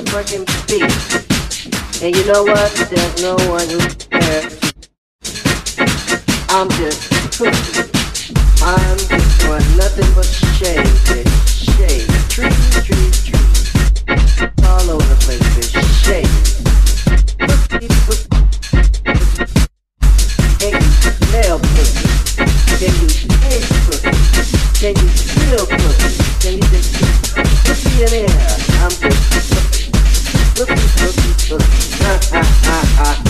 clean motherfucking beat. And you know what? There's no one who cares. I'm just cooking. I'm just doing nothing but shade, bitch. Shade. Trees, trees, trees. All over the place, bitch. Shade. Pussy, pussy. Can you smell pussy? Can you taste pussy? Can you feel pussy? Can you just pussy in air? Uh, uh, uh, uh.